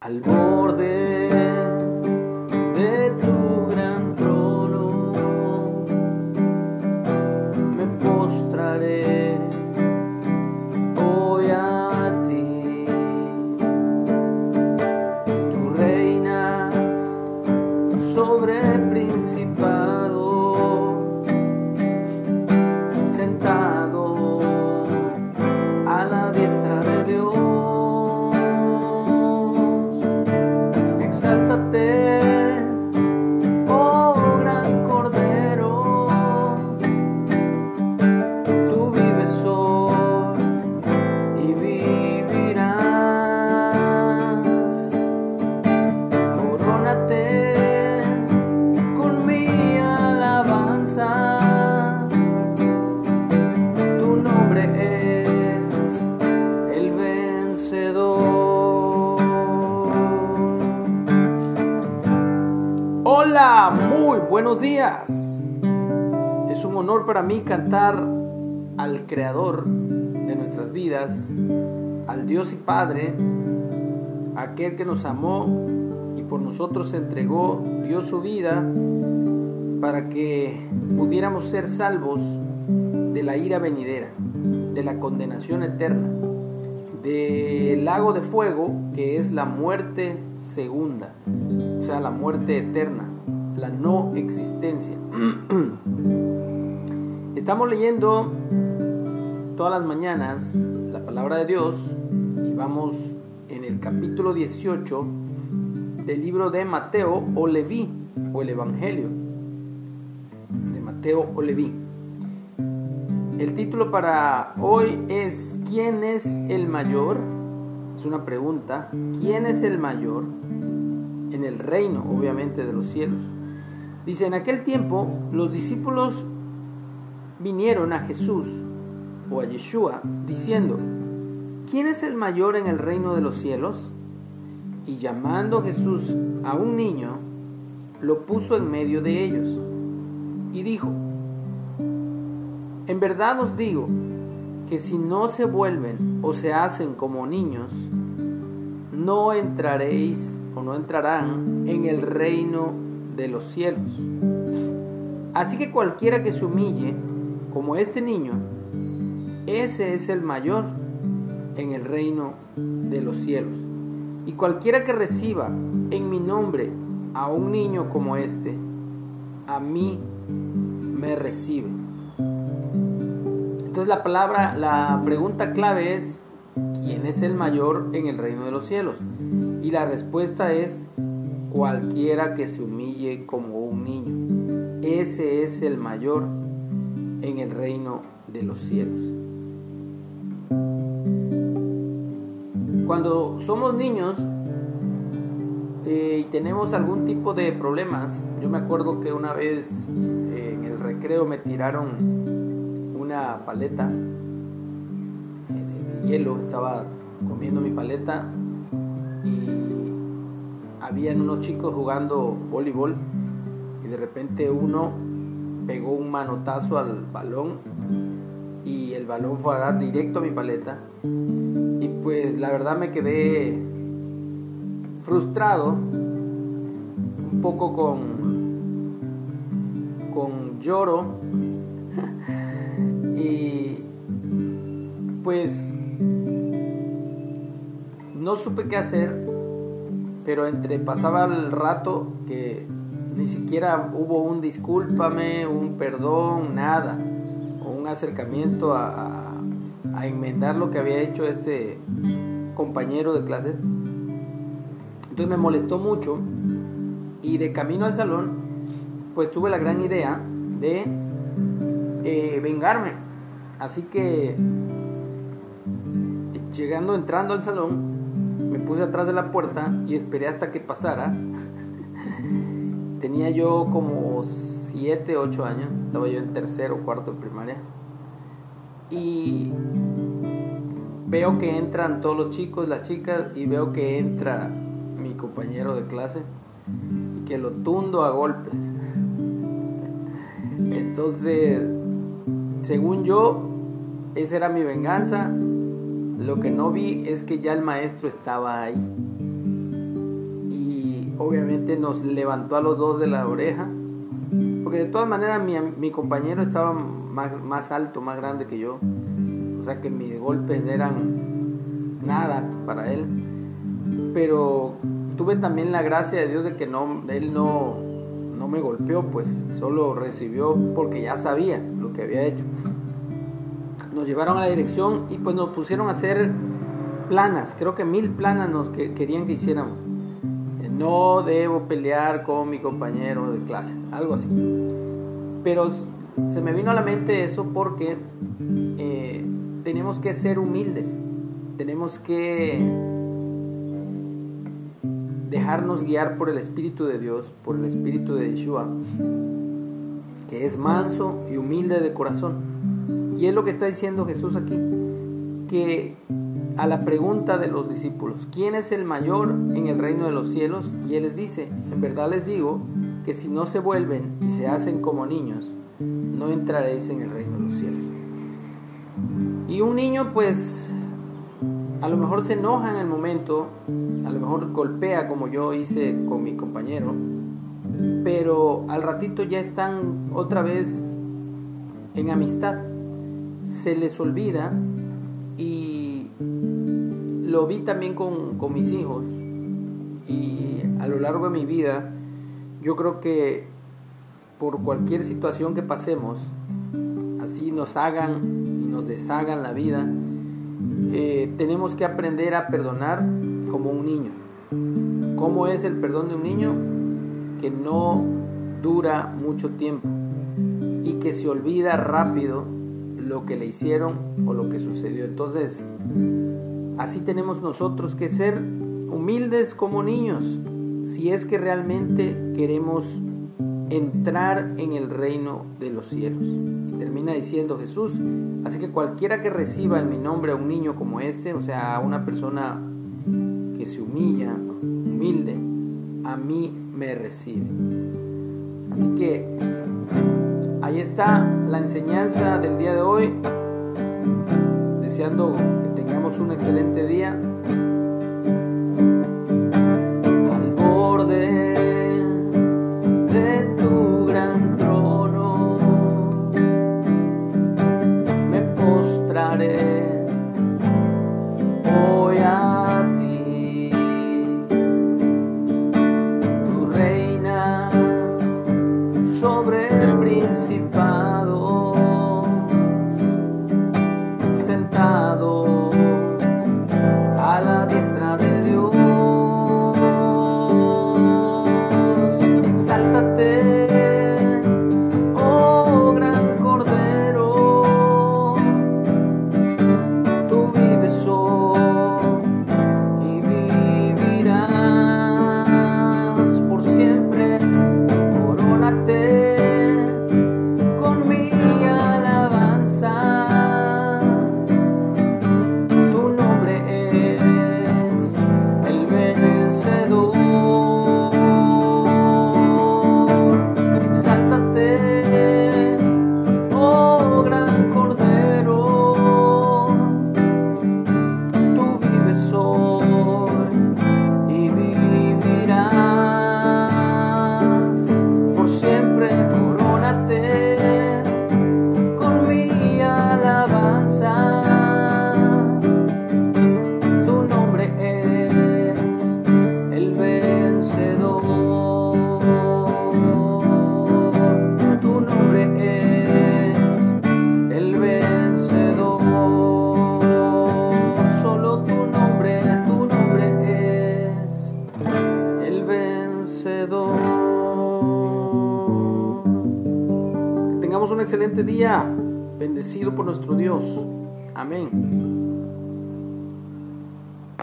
al borde buenos días. Es un honor para mí cantar al Creador de nuestras vidas, al Dios y Padre, aquel que nos amó y por nosotros entregó, dio su vida para que pudiéramos ser salvos de la ira venidera, de la condenación eterna, del lago de fuego que es la muerte segunda, o sea, la muerte eterna, la no existencia. Estamos leyendo todas las mañanas la palabra de Dios y vamos en el capítulo 18 del libro de Mateo o Leví o el Evangelio de Mateo o Leví. El título para hoy es ¿Quién es el mayor? Es una pregunta. ¿Quién es el mayor? En el reino, obviamente, de los cielos. Dice, en aquel tiempo los discípulos vinieron a Jesús o a Yeshua diciendo, ¿quién es el mayor en el reino de los cielos? Y llamando Jesús a un niño, lo puso en medio de ellos y dijo, en verdad os digo que si no se vuelven o se hacen como niños, no entraréis o no entrarán en el reino de los cielos. Así que cualquiera que se humille como este niño, ese es el mayor en el reino de los cielos. Y cualquiera que reciba en mi nombre a un niño como este, a mí me recibe. Entonces la palabra, la pregunta clave es, ¿quién es el mayor en el reino de los cielos? Y la respuesta es, cualquiera que se humille como un niño. Ese es el mayor en el reino de los cielos. Cuando somos niños eh, y tenemos algún tipo de problemas, yo me acuerdo que una vez eh, en el recreo me tiraron una paleta eh, de, de hielo, estaba comiendo mi paleta y habían unos chicos jugando voleibol y de repente uno pegó un manotazo al balón y el balón fue a dar directo a mi paleta. Y pues la verdad me quedé frustrado un poco con con lloro. Y pues no supe qué hacer pero entre pasaba el rato que ni siquiera hubo un discúlpame, un perdón, nada, o un acercamiento a, a, enmendar lo que había hecho este compañero de clase. Entonces me molestó mucho y de camino al salón, pues tuve la gran idea de eh, vengarme. Así que llegando, entrando al salón, puse atrás de la puerta y esperé hasta que pasara. Tenía yo como 7, 8 años, estaba yo en tercero o cuarto de primaria. Y veo que entran todos los chicos, las chicas, y veo que entra mi compañero de clase y que lo tundo a golpes. Entonces, según yo, esa era mi venganza. Lo que no vi es que ya el maestro estaba ahí. obviamente nos levantó a los dos de la oreja, porque de todas maneras mi, compañero estaba más, alto, más grande que yo, o sea que mis golpes eran nada para él, pero tuve también la gracia de Dios de que no, él no, no me golpeó, pues solo recibió porque ya sabía lo que había hecho. Nos llevaron a la dirección y pues nos pusieron a hacer planas, creo que mil planas nos que, querían que hiciéramos. Eh, no debo pelear con mi compañero de clase, algo así. Pero se me vino a la mente eso porque eh, tenemos que ser humildes, tenemos que dejarnos guiar por el Espíritu de Dios, por el Espíritu de Yeshua, que es manso y humilde de corazón. Y es lo que está diciendo Jesús aquí, que a la pregunta de los discípulos, ¿quién es el mayor en el reino de los cielos? Y él les dice, en verdad les digo que si no se vuelven y se hacen como niños, no entraréis en el reino de los cielos. Y un niño pues a lo mejor se enoja en el momento, a lo mejor golpea como yo hice con mi compañero, pero al ratito ya están otra vez en amistad. Se les olvida y lo vi también con, con mis hijos y a lo largo de mi vida yo creo que por cualquier situación que pasemos, así nos hagan y nos deshagan la vida, eh, tenemos que aprender a perdonar como un niño. ¿Cómo es el perdón de un niño? Que no dura mucho tiempo y que se olvida rápido lo que le hicieron o lo que sucedió. Entonces, así tenemos nosotros que ser humildes como niños si es que realmente queremos entrar en el reino de los cielos. Y termina diciendo Jesús, así que cualquiera que reciba en mi nombre a un niño como este, o sea, a una persona que se humilla, humilde, a mí me recibe. Así que ahí está la enseñanza del día de hoy. Deseando que tengamos un excelente día. Excelente día, bendecido por nuestro Dios. Amén.